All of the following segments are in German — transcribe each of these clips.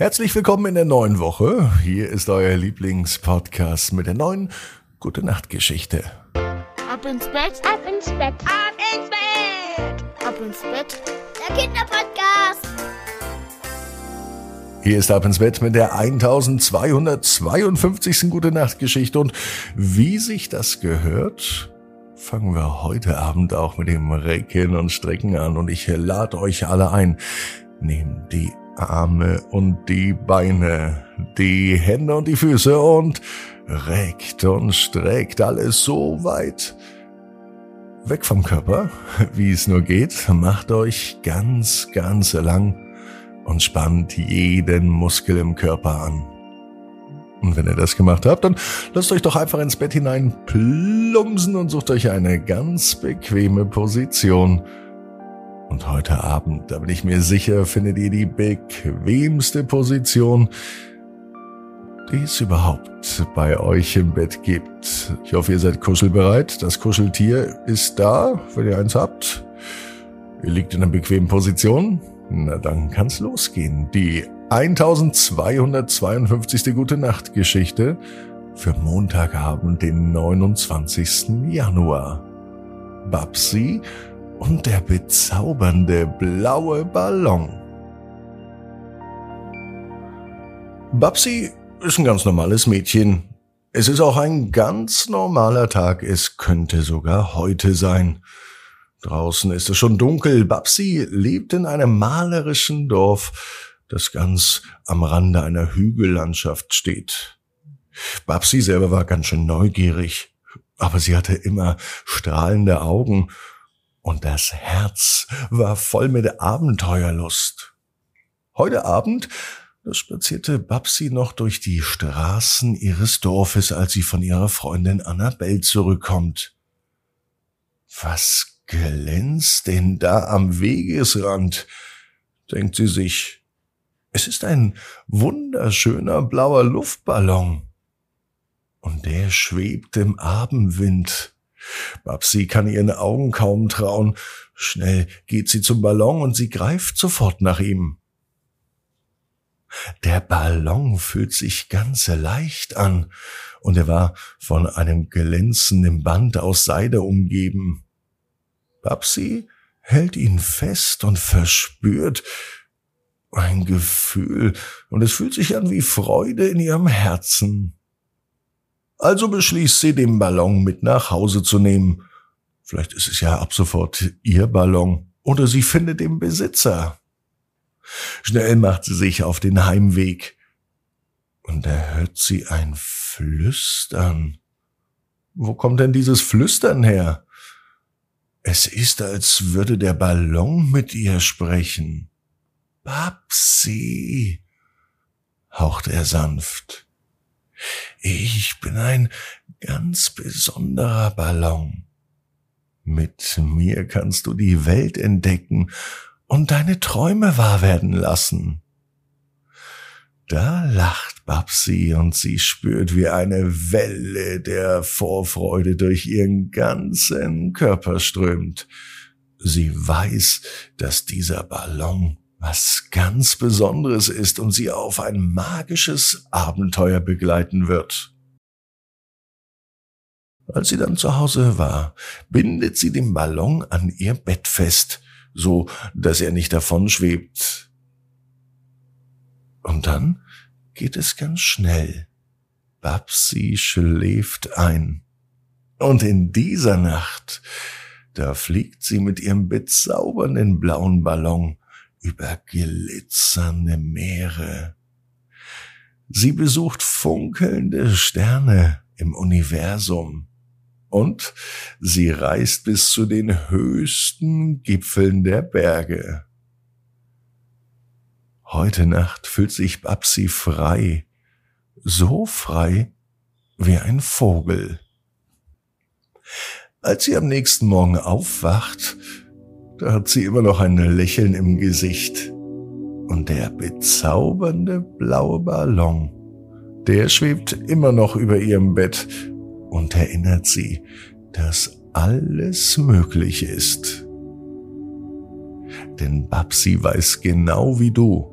Herzlich willkommen in der neuen Woche. Hier ist euer Lieblingspodcast mit der neuen Gute Nacht Geschichte. Ab ins Bett, Ab ins Bett. Ab ins Bett. ab ins Bett. Der Kinderpodcast. Hier ist Ab ins Bett mit der 1252. Gute Nacht Geschichte und wie sich das gehört, fangen wir heute Abend auch mit dem Recken und Strecken an und ich lade euch alle ein. Nehmt die Arme und die Beine, die Hände und die Füße und reckt und streckt alles so weit weg vom Körper, wie es nur geht. Macht euch ganz, ganz lang und spannt jeden Muskel im Körper an. Und wenn ihr das gemacht habt, dann lasst euch doch einfach ins Bett hinein plumpsen und sucht euch eine ganz bequeme Position. Und heute Abend, da bin ich mir sicher, findet ihr die bequemste Position, die es überhaupt bei euch im Bett gibt. Ich hoffe, ihr seid kuschelbereit. Das Kuscheltier ist da, wenn ihr eins habt. Ihr liegt in einer bequemen Position. Na, dann kann's losgehen. Die 1252. Gute Nacht Geschichte für Montagabend, den 29. Januar. Babsi und der bezaubernde blaue Ballon. Babsi ist ein ganz normales Mädchen. Es ist auch ein ganz normaler Tag. Es könnte sogar heute sein. Draußen ist es schon dunkel. Babsi lebt in einem malerischen Dorf, das ganz am Rande einer Hügellandschaft steht. Babsi selber war ganz schön neugierig, aber sie hatte immer strahlende Augen und das Herz war voll mit Abenteuerlust. Heute Abend da spazierte Babsi noch durch die Straßen ihres Dorfes, als sie von ihrer Freundin Annabelle zurückkommt. Was glänzt denn da am Wegesrand? denkt sie sich. Es ist ein wunderschöner blauer Luftballon. Und der schwebt im Abendwind. Babsi kann ihren Augen kaum trauen. Schnell geht sie zum Ballon und sie greift sofort nach ihm. Der Ballon fühlt sich ganz leicht an, und er war von einem glänzenden Band aus Seide umgeben. Babsi hält ihn fest und verspürt ein Gefühl, und es fühlt sich an wie Freude in ihrem Herzen. Also beschließt sie, den Ballon mit nach Hause zu nehmen. Vielleicht ist es ja ab sofort ihr Ballon, oder sie findet den Besitzer. Schnell macht sie sich auf den Heimweg. Und da hört sie ein Flüstern. Wo kommt denn dieses Flüstern her? Es ist, als würde der Ballon mit ihr sprechen. Babsi, haucht er sanft. Ich bin ein ganz besonderer Ballon. Mit mir kannst du die Welt entdecken und deine Träume wahr werden lassen. Da lacht Babsi und sie spürt, wie eine Welle der Vorfreude durch ihren ganzen Körper strömt. Sie weiß, dass dieser Ballon was ganz Besonderes ist und sie auf ein magisches Abenteuer begleiten wird. Als sie dann zu Hause war, bindet sie den Ballon an ihr Bett fest so dass er nicht davon schwebt. Und dann geht es ganz schnell. Babsi schläft ein. Und in dieser Nacht, da fliegt sie mit ihrem bezaubernden blauen Ballon über glitzernde Meere. Sie besucht funkelnde Sterne im Universum und sie reist bis zu den höchsten Gipfeln der Berge. Heute Nacht fühlt sich Babsi frei, so frei wie ein Vogel. Als sie am nächsten Morgen aufwacht, da hat sie immer noch ein Lächeln im Gesicht. Und der bezaubernde blaue Ballon, der schwebt immer noch über ihrem Bett und erinnert sie, dass alles möglich ist. Denn Babsi weiß genau wie du,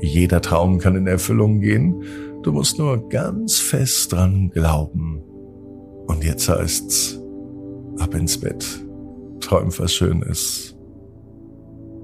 Jeder Traum kann in Erfüllung gehen. Du musst nur ganz fest dran glauben. Und jetzt heißt's, ab ins Bett. Träum was Schönes.